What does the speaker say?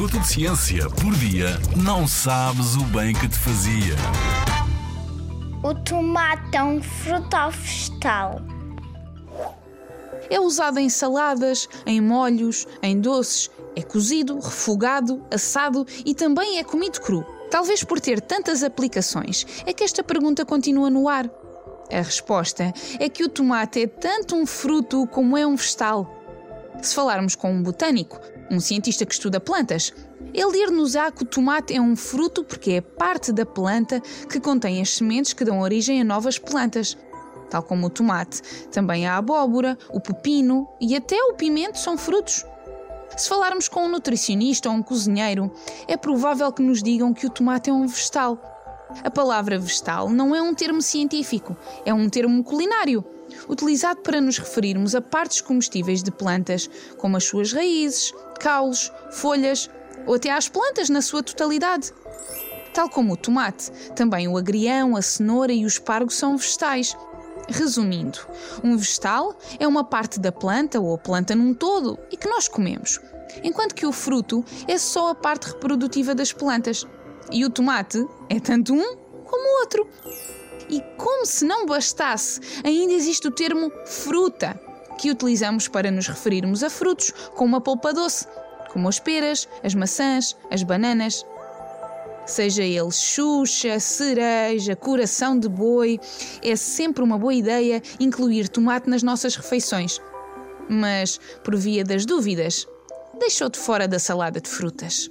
minuto de ciência por dia, não sabes o bem que te fazia. O tomate é um fruto vegetal? É usado em saladas, em molhos, em doces, é cozido, refogado, assado e também é comido cru. Talvez por ter tantas aplicações, é que esta pergunta continua no ar. A resposta é que o tomate é tanto um fruto como é um vegetal. Se falarmos com um botânico, um cientista que estuda plantas, ele dir-nos-á que o tomate é um fruto porque é parte da planta que contém as sementes que dão origem a novas plantas. Tal como o tomate, também a abóbora, o pepino e até o pimento são frutos. Se falarmos com um nutricionista ou um cozinheiro, é provável que nos digam que o tomate é um vegetal. A palavra vegetal não é um termo científico, é um termo culinário utilizado para nos referirmos a partes comestíveis de plantas, como as suas raízes, caules, folhas ou até às plantas na sua totalidade. Tal como o tomate, também o agrião, a cenoura e o espargo são vegetais. Resumindo, um vegetal é uma parte da planta ou a planta num todo e que nós comemos, enquanto que o fruto é só a parte reprodutiva das plantas. E o tomate é tanto um como o outro. E como se não bastasse, ainda existe o termo fruta, que utilizamos para nos referirmos a frutos com uma polpa doce, como as peras, as maçãs, as bananas. Seja ele xuxa, cereja, coração de boi, é sempre uma boa ideia incluir tomate nas nossas refeições. Mas, por via das dúvidas, deixou de fora da salada de frutas.